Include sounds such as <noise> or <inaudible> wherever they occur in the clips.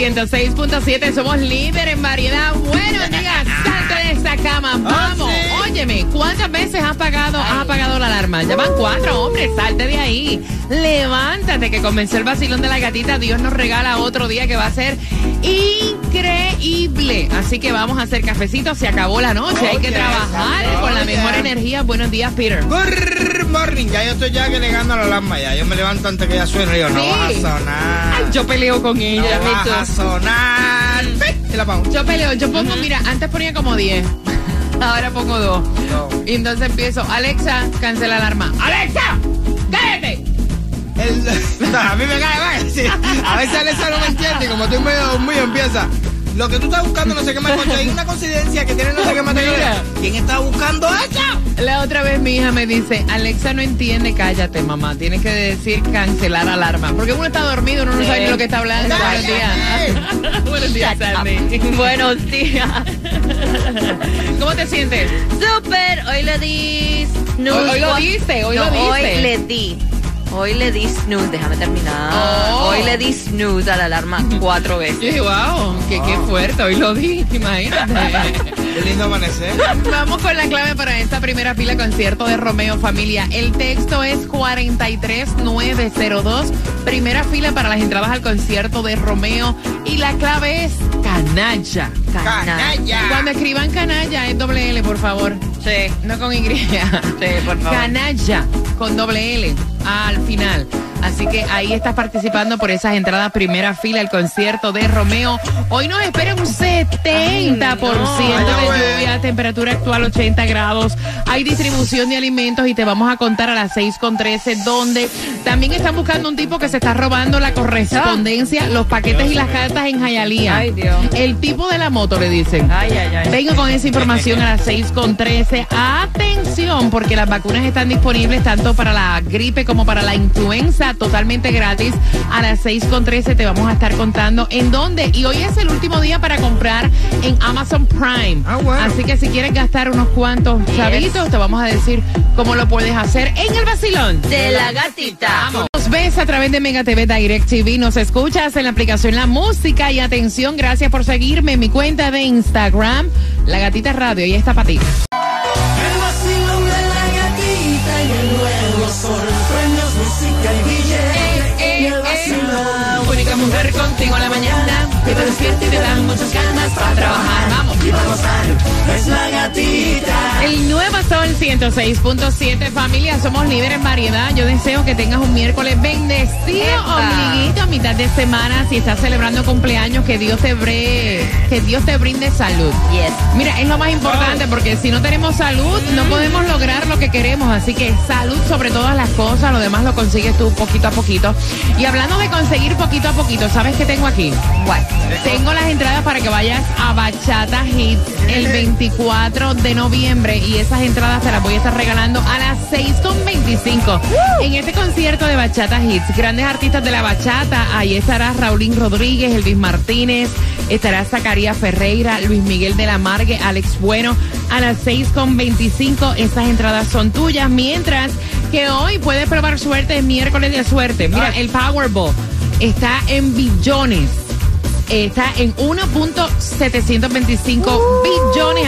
106.7, somos líder en variedad. Buenos días, salte de esa cama, vamos. Óyeme, ¿cuántas veces has apagado, has apagado la alarma? Ya van cuatro, hombre, salte de ahí. Levántate, que comenzó el vacilón de la gatita. Dios nos regala otro día que va a ser increíble. Así que vamos a hacer cafecito, se acabó la noche. Hay que trabajar con la mejor energía. Buenos días, Peter. Good morning, ya yo estoy ya que la alarma ya. Yo me levanto antes que ella suene y digo, no Sí. vas a sonar. Ay, yo peleo con ella, no vas a sonar. Yo peleo, yo pongo, mira, antes ponía como 10. <laughs> Ahora pongo 2. No. Y entonces empiezo, Alexa, cancela la alarma. ¡Alexa! ¡Cállate! El- <laughs> a mí me cae mal. sí. A veces Alexa no me entiende y como estoy medio dormido empieza. Lo que tú estás buscando no sé qué más. Hay una coincidencia que tiene no sé qué más. ¿Quién está buscando eso? La otra vez mi hija me dice, Alexa no entiende, cállate mamá, tienes que decir cancelar alarma. Porque uno está dormido, uno no sabe ni lo que está hablando. Buenos días. <laughs> Buenos días, Sandy. Buenos días. <laughs> ¿Cómo te sientes? Super, hoy le di. Hoy- hoy lo diste, hoy No, lo diste. Hoy le di. Hoy le di snooze, déjame terminar. Oh. Hoy le di snooze a la alarma cuatro veces. dije, wow, qué, qué fuerte, hoy lo di, <laughs> imagínate. <laughs> Qué lindo amanecer. Vamos con la clave para esta primera fila concierto de Romeo Familia. El texto es 43902. Primera fila para las entradas al concierto de Romeo. Y la clave es canalla. Canalla. Cuando escriban canalla es doble L, por favor. Sí, No con Y. sí, por favor. Canalla con doble L al final. Así que ahí estás participando por esas entradas primera fila al concierto de Romeo. Hoy nos espera un 70% Ay, no. de güey. lluvia, temperatura actual 80 grados. Hay distribución de alimentos y te vamos a contar a las 6 con 13 donde también están buscando un tipo que se está robando la correspondencia, los paquetes y las cartas en Jayalía. Ay, Dios. El tipo de la moto le dicen. Ay, ay, ay. Vengo con esa información a las 6 con 13. Atención, porque las vacunas están disponibles tanto para la gripe como para la influenza, totalmente gratis. A las 6 con 13 te vamos a estar contando en dónde. Y hoy es el último día para comprar en Amazon Prime. Ah, bueno. Así que si quieres gastar unos cuantos Yes. chavitos, te vamos a decir cómo lo puedes hacer en el vacilón. De la gatita. Nos ves a través de Mega TV Direct TV, nos escuchas en la aplicación La Música y atención, gracias por seguirme en mi cuenta de Instagram, La Gatita Radio, y está para ti. Para trabajar. Vamos. Y para gozar. Es la gatita. El nuevo Sol 106.7 familia, somos líderes en variedad. Yo deseo que tengas un miércoles bendecido, Epa. ombliguito, a mitad de semana. Si estás celebrando cumpleaños, que Dios te bre, que Dios te brinde salud. Yes. Mira, es lo más importante porque si no tenemos salud, no podemos lograr lo que queremos. Así que salud sobre todas las cosas, lo demás lo consigues tú poquito a poquito. Y hablando de conseguir poquito a poquito, ¿sabes qué tengo aquí? What? Tengo las entradas para que vayas a Bachata Hits el 24 de noviembre y esas entradas te las voy a estar regalando a las 6.25 en este concierto de Bachata Hits. Grandes artistas de la bachata, ahí estará Raulín Rodríguez, Elvis Martínez, estará Zacarías Ferreira, Luis Miguel de la Margue, Alex Bueno, a las 6.25 esas entradas son tuyas, mientras que hoy puedes probar suerte, es miércoles de suerte. Mira, el Powerball está en billones. Está en 1.725 billones,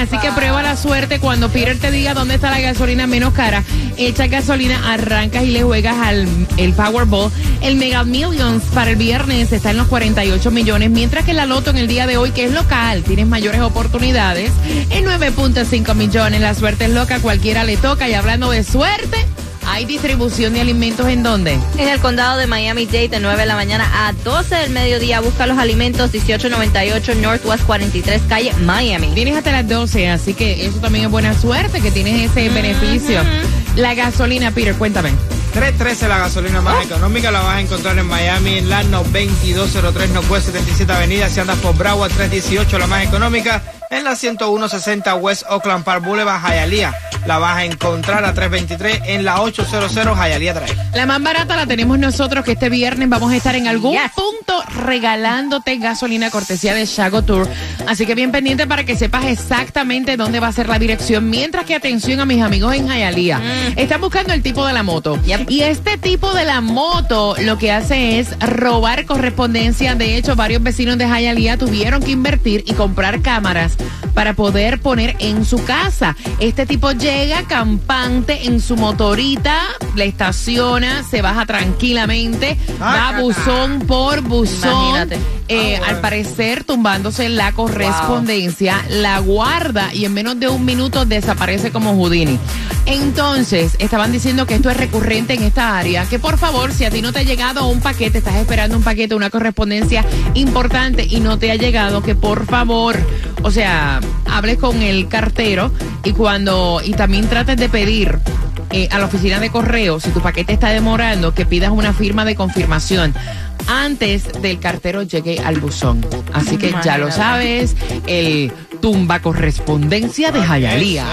así que prueba la suerte cuando Peter te diga dónde está la gasolina menos cara. Echa gasolina, arrancas y le juegas al el Powerball. El Mega Millions para el viernes está en los 48 millones, mientras que la Loto en el día de hoy, que es local, tienes mayores oportunidades, en 9.5 millones. La suerte es loca, cualquiera le toca. Y hablando de suerte, ¿Hay distribución de alimentos en dónde? En el condado de Miami-Dade de 9 de la mañana a 12 del mediodía. Busca los alimentos 1898 Northwest 43 calle Miami. Tienes hasta las 12, así que eso también es buena suerte que tienes ese beneficio. La gasolina, Peter, cuéntame. 313 la gasolina más económica la vas a encontrar en Miami en la 2203 Northwest 77 Avenida. Si andas por Broward 318 la más económica en la 10160 West Oakland Park Boulevard Hialeah. La vas a encontrar a 323 en la 800 Hialeah Drive. La más barata la tenemos nosotros que este viernes vamos a estar en algún punto regalándote gasolina cortesía de Shago Tour. Así que bien pendiente para que sepas exactamente dónde va a ser la dirección. Mientras que atención a mis amigos en Hialeah. Están buscando el tipo de la moto. Y este tipo de la moto lo que hace es robar correspondencia. De hecho, varios vecinos de Hialeah tuvieron que invertir y comprar cámaras para poder poner en su casa. Este tipo llega campante en su motorita, le estaciona, se baja tranquilamente, Ah, va buzón por buzón. Eh, Ah, bueno. Al parecer, tumbándose la correspondencia, la guarda y en menos de un minuto desaparece como Houdini. Entonces, estaban diciendo que esto es recurrente en esta área, que por favor, si a ti no te ha llegado un paquete, estás esperando un paquete, una correspondencia importante y no te ha llegado, que por favor, o sea, hables con el cartero y cuando, y también trates de pedir eh, a la oficina de correo, si tu paquete está demorando, que pidas una firma de confirmación antes del cartero llegue al buzón. Así que ya lo sabes, el tumba correspondencia de Jayalía.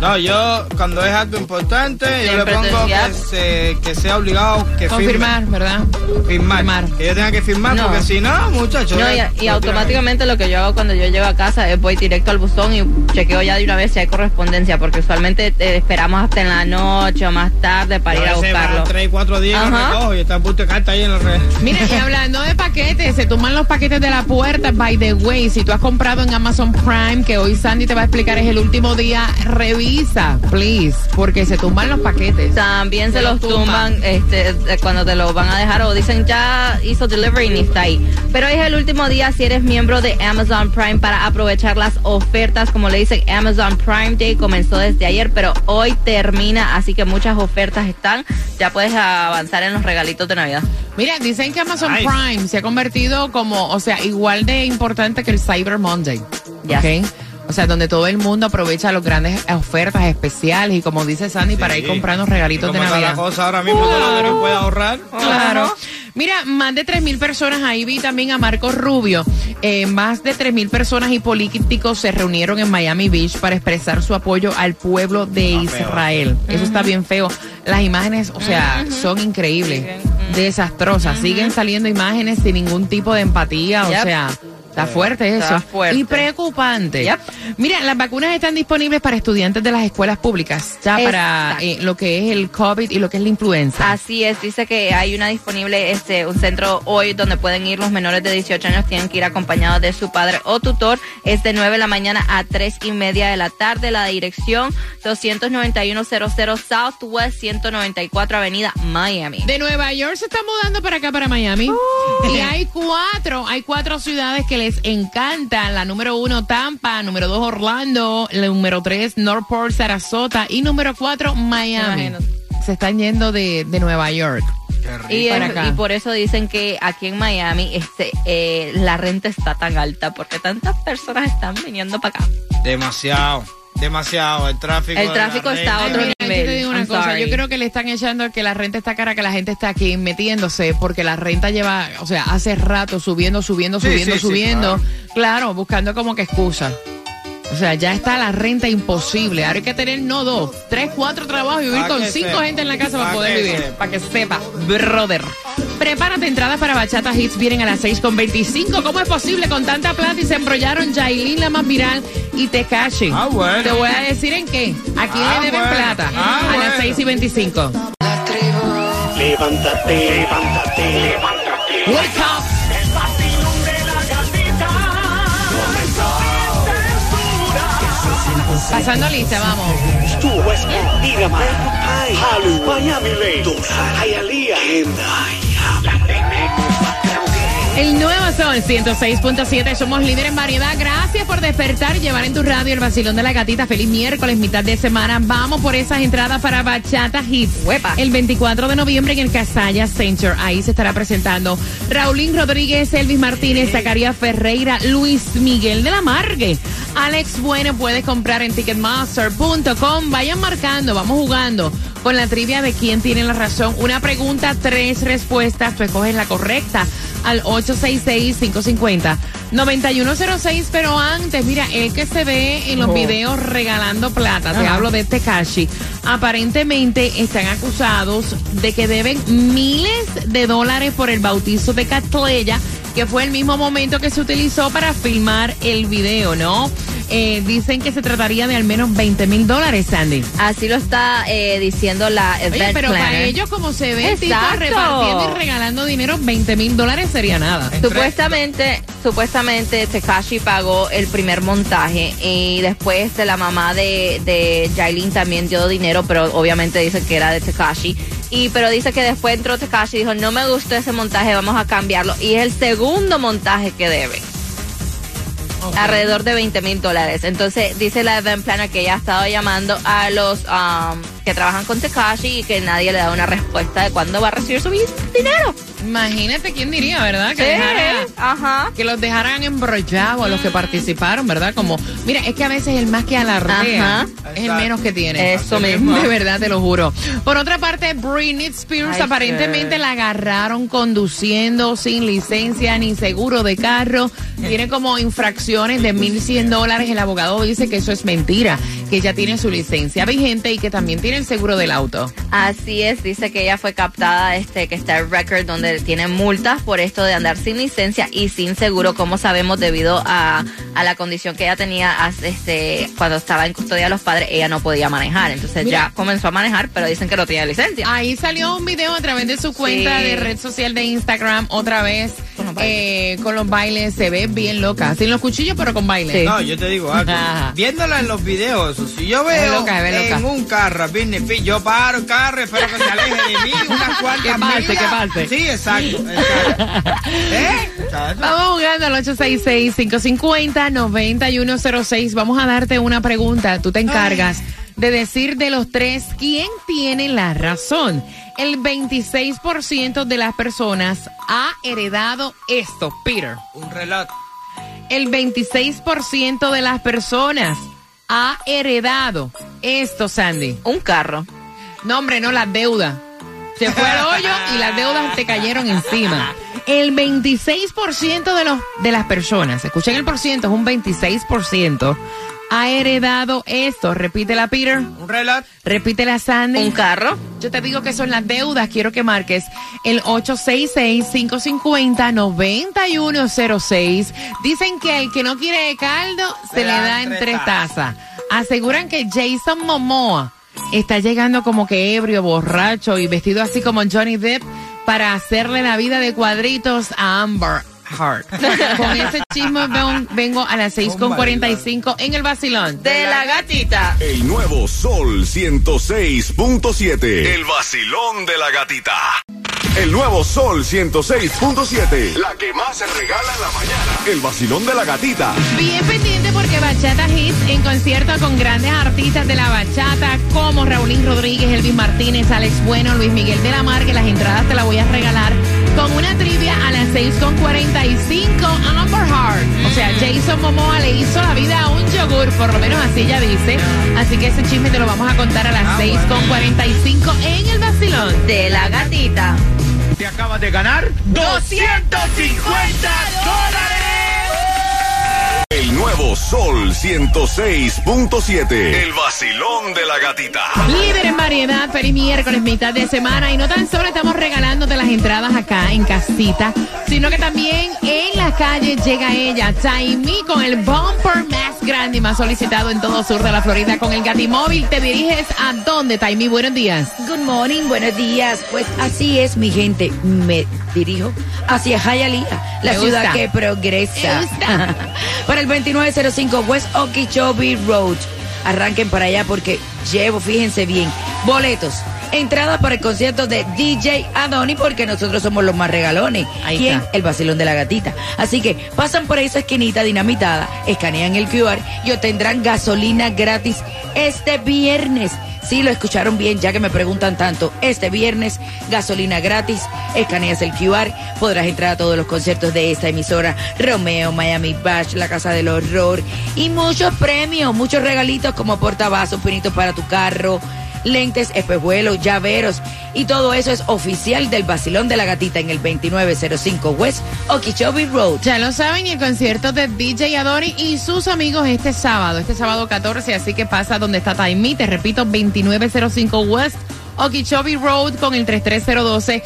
No, yo cuando es algo importante, yo le pongo que, se- que sea obligado que Confirmar, ¿verdad? firme. Firmar. Firmar. Que yo tenga que firmar, No. porque si no, muchachos. No, y, y automáticamente lo que yo hago cuando yo llego a casa es voy directo al buzón y chequeo ya de una vez si hay correspondencia, porque usualmente eh, esperamos hasta en la noche o más tarde para ir a buscarlo. tres, cuatro días Ajá. recojo y está a punto de carta ahí en la red. Mira, y hablando de paquetes, se toman los paquetes de la puerta. By the way, si tú has comprado en Amazon Prime, que hoy Sandy te va a explicar, es el último día, revisa, please, porque se tumban los paquetes. También se, Se los los tumban. tumban este, eh, cuando te lo van a dejar o dicen ya hizo delivery y ni está ahí. Pero hoy es el último día si eres miembro de Amazon Prime para aprovechar las ofertas. Como le dicen, Amazon Prime Day comenzó desde ayer, pero hoy termina, así que muchas ofertas están. Ya puedes avanzar en los regalitos de Navidad. Mira, dicen que Amazon Nice. Prime se ha convertido como, o sea, igual de importante que el Cyber Monday. Ya. ¿ok? O sea, donde todo el mundo aprovecha las grandes ofertas especiales y como dice Sandy, para ir comprando regalitos de Navidad. la cosa ahora mismo, todo lo que no puede ahorrar. Claro. Mira, más de 3.000 personas, ahí vi también a Marcos Rubio, eh, más de 3.000 personas y políticos se reunieron en Miami Beach para expresar su apoyo al pueblo de Está feo. Israel. Eso está bien feo. Las imágenes, o sea, son increíbles, desastrosas. Siguen saliendo imágenes sin ningún tipo de empatía, o sea... Está fuerte eso. Está fuerte. Y preocupante. Yep. Mira, las vacunas están disponibles para estudiantes de las escuelas públicas, ya para eh, lo que es el COVID y lo que es la influenza. Así es, dice que hay una disponible, este, un centro hoy donde pueden ir los menores de 18 años, tienen que ir acompañados de su padre o tutor. Es de 9 de la mañana a 3 y media de la tarde. La dirección 29100 Southwest 194 Avenida Miami. De Nueva York se está mudando para acá, para Miami. Y hay cuatro, hay cuatro ciudades que les encantan. La número uno, Tampa. Número dos, Orlando. La número tres, Northport, Sarasota. Y número cuatro, Miami. Imagínate. Se están yendo de, de Nueva York. Es- y por eso dicen que aquí en Miami este, eh, la renta está tan alta porque tantas personas están viniendo para acá. Demasiado, demasiado. El tráfico. El tráfico está a renta. Ay, otro yo nivel. te digo una I'm cosa, sorry. yo creo que le están echando que la renta está cara, que la gente está aquí metiéndose, porque la renta lleva, o sea, hace rato subiendo, subiendo, Sí, subiendo, sí, sí, subiendo. claro. buscando como que excusa. O sea, ya está la renta imposible. Ahora hay que tener no dos, tres, cuatro trabajos y vivir Pa' con cinco sepa. gente en la casa para Pa' poder vivir. Para que sepa, brother. Prepárate, entradas para Bachata Hits vienen a las 6 con 25. ¿Cómo es posible con tanta plata y se embrollaron Yailin, la más viral, y Tekashi? Ah, bueno. Te voy a decir en qué. Aquí Ah, le deben bueno. plata. Ah, a las bueno. 6 y 25. Levántate, levántate, levántate. Wake up. Pasando lista, vamos. Tu West Palm, Miramar, Halu, Miami Lake, Hialeah, Kendall. El nuevo Sol 106.7, somos líderes en variedad. Gracias por despertar y llevar en tu radio el vacilón de la gatita. Feliz miércoles, mitad de semana. Vamos por esas entradas para Bachata Hits. Huepa. El 24 de noviembre en el Casaya Center. Ahí se estará presentando Raulín Rodríguez, Elvis Martínez, Zacarías Ferreira, Luis Miguel de la Margue. Alex Bueno puedes comprar en ticketmaster.com. Vayan marcando, vamos jugando con la trivia de quién tiene la razón. Una pregunta, tres respuestas. Tú escoges la correcta al 866-550-9106. Pero antes, mira, el que se ve en los Oh. videos regalando plata, te hablo de Tekashi, aparentemente están acusados de que deben miles de dólares por el bautizo de Catleya, que fue el mismo momento que se utilizó para filmar el video, ¿no? Eh, dicen que se trataría de al menos 20 mil dólares, Sandy. Así lo está eh, diciendo la Oye, pero para ellos, como se ve, tipo repartiendo y regalando dinero, 20 mil dólares sería nada. Supuestamente, supuestamente Tekashi pagó el primer montaje y después de la mamá de, de Jailin también dio dinero, pero obviamente dice que era de Tekashi. Y pero dice que después entró Tekashi y dijo, no me gustó ese montaje, vamos a cambiarlo. Y es el segundo montaje que debe. Alrededor de 20 mil dólares. Entonces dice la event planner que ella ha estado llamando a los um, que trabajan con Tekashi y que nadie le da una respuesta de cuándo va a recibir su dinero. Imagínate quién diría, ¿verdad? Que, Sí, dejara- ajá. que los dejaran embrollados a los que participaron, ¿verdad? Como, mira, es que a veces el más que alardea Ajá. es el menos que tiene. Eso Así mismo. De verdad, te lo juro. Por otra parte, Britney Spears Ay, aparentemente sí. la agarraron conduciendo sin licencia ni seguro de carro. Tiene como infracciones de 1.100 dólares. El abogado dice que eso es mentira, que ella tiene su licencia vigente y que también tiene el seguro del auto. Así es, dice que ella fue captada, este, que está el record donde tiene multas por esto de andar sin licencia y sin seguro, como sabemos, debido a, a la condición que ella tenía este, cuando estaba en custodia de los padres, ella no podía manejar. Entonces Mira. ya comenzó a manejar, pero dicen que no tenía licencia. Ahí salió un video a través de su cuenta Sí. de red social de Instagram otra vez Con los bailes. eh, con los bailes. Se ve bien loca, sin los cuchillos, pero con baile. Sí. No, yo te digo algo. Ajá. <laughs> Viéndola en los videos, si yo veo loca, en loca. un carro yo paro carro, espero que se aleje de mí unas <laughs> cuantas millas. que. Sí, exacto. exacto. ¿Eh? <laughs> Vamos jugando al 866-550-9106. Vamos a darte una pregunta. Tú te encargas de decir de los tres quién tiene la razón. El 26% de las personas ha heredado esto, Peter. Un relato. El 26% de las personas ha heredado esto, Sandy. Un carro. No, hombre, no, las deudas. Se fue al hoyo y las deudas te cayeron encima. El 26% de, los, de las personas, escuchen el por ciento, es un 26%, ha heredado esto. Repítela, Peter. Un relato. Repítela, Sandy. Un carro. Yo te digo que son las deudas. Quiero que marques el 866-550-9106. Dicen que el que no quiere caldo se le da en tres tazas. Aseguran que Jason Momoa está llegando como que ebrio, borracho y vestido así como Johnny Depp para hacerle la vida de cuadritos a Amber Heart. Con ese chisme ven- vengo a las 6.45 en el vacilón. De la gatita. El nuevo Sol 106.7. El vacilón de la gatita. El nuevo Sol 106.7. La que más se regala en la mañana. El vacilón de la gatita. Bien pendiente porque Bachata Hits en concierto con grandes artistas de la bachata como Raulín Rodríguez, Elvis Martínez, Alex Bueno, Luis Miguel de la Mar, que las entradas te las voy a regalar con una trivia a las 6.45 Amber Heart. O sea, Jason Momoa le hizo la vida a un yogur, por lo menos así ella dice. Así que ese chisme te lo vamos a contar a las Ah, 6.45 en el vacilón. De la gatita. Te acabas de ganar 250 dólares. Nuevo Sol 106.7. El vacilón de la gatita. Líder en variedad, feliz miércoles, mitad de semana. Y no tan solo estamos regalándote las entradas acá en casita, sino que también en la calle llega ella, Taimi, con el bumper más grande y más solicitado en todo sur de la Florida, con el Gatimóvil. ¿Te diriges a dónde, Taimi? Buenos días. Good morning, buenos días. Pues así es, mi gente. Me dirijo hacia Hialeah, la Me ciudad gusta. que progresa. Me gusta. <laughs> Para el 2905 West Okeechobee Road. Arranquen para allá porque llevo, fíjense bien, boletos. Entrada para el concierto de DJ Adoni porque nosotros somos los más regalones. Ahí ¿Quién? está. El vacilón de la gatita. Así que pasan por esa esquinita dinamitada, escanean el QR y obtendrán gasolina gratis este viernes. Sí, lo escucharon bien, ya que me preguntan tanto. Este viernes, gasolina gratis, escaneas el QR, podrás entrar a todos los conciertos de esta emisora, Romeo, Miami Bash, La Casa del Horror, y muchos premios, muchos regalitos como portavasos, pinitos para tu carro, lentes, espejuelos, llaveros, y todo eso es oficial del Basilón de la Gatita en el 2905 West Okeechobee Road. Ya lo saben, el concierto de DJ Adoni y sus amigos este sábado, este sábado 14, así que pasa donde está Taimi, te repito, 2905 West Okeechobee Road con el 33012.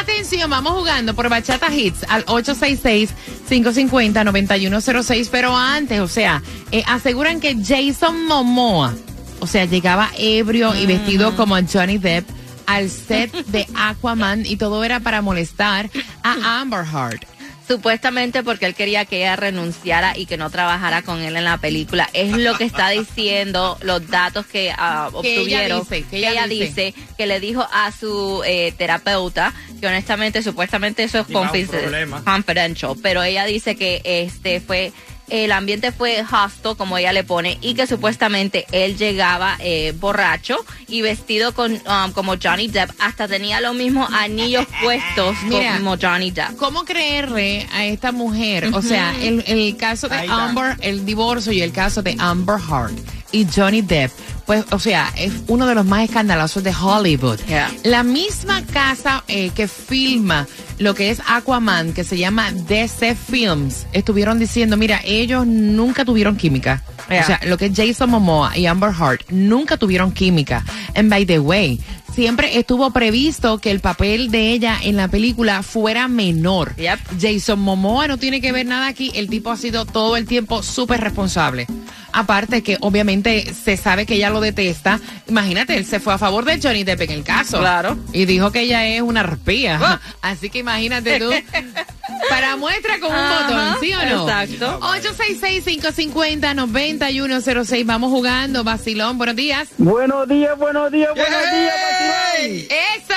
Atención, vamos jugando por Bachata Hits al 866-550-9106, pero antes, o sea, eh, aseguran que Jason Momoa, o sea, llegaba ebrio y vestido como Johnny Depp al set de <laughs> Aquaman y todo era para molestar a Amber Heard. Supuestamente porque él quería que ella renunciara y que no trabajara con él en la película. Es lo que está diciendo los datos que ah, Que ella obtuvieron. dice, que ella ella dice. dice que le dijo a su eh, terapeuta que honestamente, supuestamente eso es confidential, pero ella dice que este fue el ambiente fue hostil, como ella le pone, y que supuestamente él llegaba eh, borracho y vestido con um, como Johnny Depp, hasta tenía los mismos anillos <laughs> puestos Mira. como Johnny Depp. ¿Cómo creerle a esta mujer? O sea, el, el caso de. Amber, el divorcio y el caso de Amber Heard y Johnny Depp, pues, o sea, es uno de los más escandalosos de Hollywood. Yeah. La misma casa eh, que filma lo que es Aquaman, que se llama DC Films, estuvieron diciendo, mira, ellos nunca tuvieron química. Yeah. O sea, lo que es Jason Momoa y Amber Heard nunca tuvieron química. And by the way, siempre estuvo previsto que el papel de ella en la película fuera menor. Yep. Jason Momoa no tiene que ver nada aquí. El tipo ha sido todo el tiempo súper responsable. Aparte que obviamente se sabe que ella lo detesta. Imagínate, él se fue a favor de Johnny Depp en el caso. Claro. Y dijo que ella es una arpía. <laughs> Así que imagínate tú. <laughs> Para muestra con un Ajá, botón, ¿sí o no? exacto. 866-550-9106. Vamos jugando. Vacilón, buenos días. Buenos días, buenos días, buenos días, ¡Ey! Eso,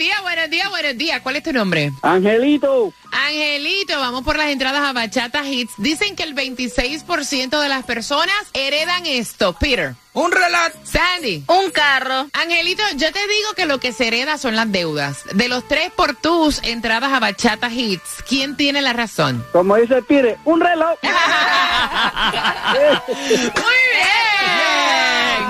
días, buenos días, buenos días. ¿Cuál es tu nombre? Angelito, Angelito, vamos por las entradas a Bachata Hits. Dicen que el 26% de las personas heredan esto. Peter, Un relato. Sandy. Un carro. Angelito, yo te digo que lo que se hereda son las deudas. De los tres por tus entradas a Bachata Hits, ¿quién tiene la razón? como dice Pire, un reloj. <laughs> Muy bien.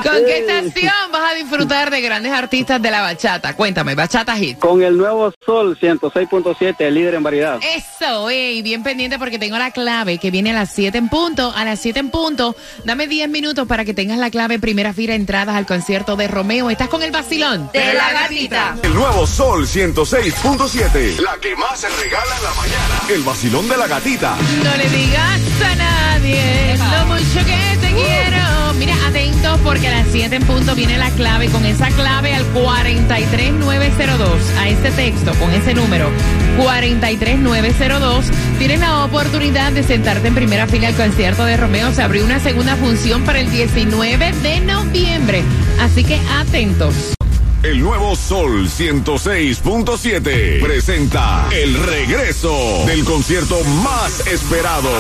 ¿Con qué estación vas a disfrutar de grandes artistas de la bachata? Cuéntame, Bachata Hits. Con el nuevo Sol 106.7, el líder en variedad. Eso, ey, bien pendiente porque tengo la clave que viene a las 7 en punto. A las 7 en punto, dame 10 minutos para que tengas la clave primera fila entradas al concierto de Romeo. ¿Estás con el vacilón? De la gatita. El nuevo Sol 106.7. La que más se regala en la mañana. El vacilón de la gatita. No le digas a nadie lo mucho que te quiero. Mira, atentos porque a las 7 en punto viene la clave. Con esa clave al 43902, a este texto, con ese número, 43902, tienes la oportunidad de sentarte en primera fila al concierto de Romeo. Se abrió una segunda función para el 19 de noviembre. Así que atentos. El nuevo Sol 106.7 presenta el regreso del concierto más esperado.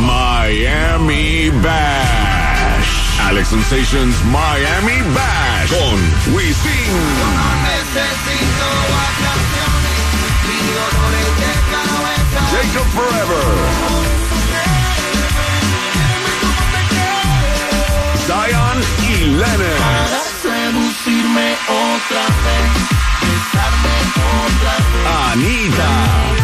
Miami Bash. Alex Sensations Miami Bash con Wisin. Jacob Forever. Zion y Lennon. Seducirme otra vez, besarme otra vez. Anita.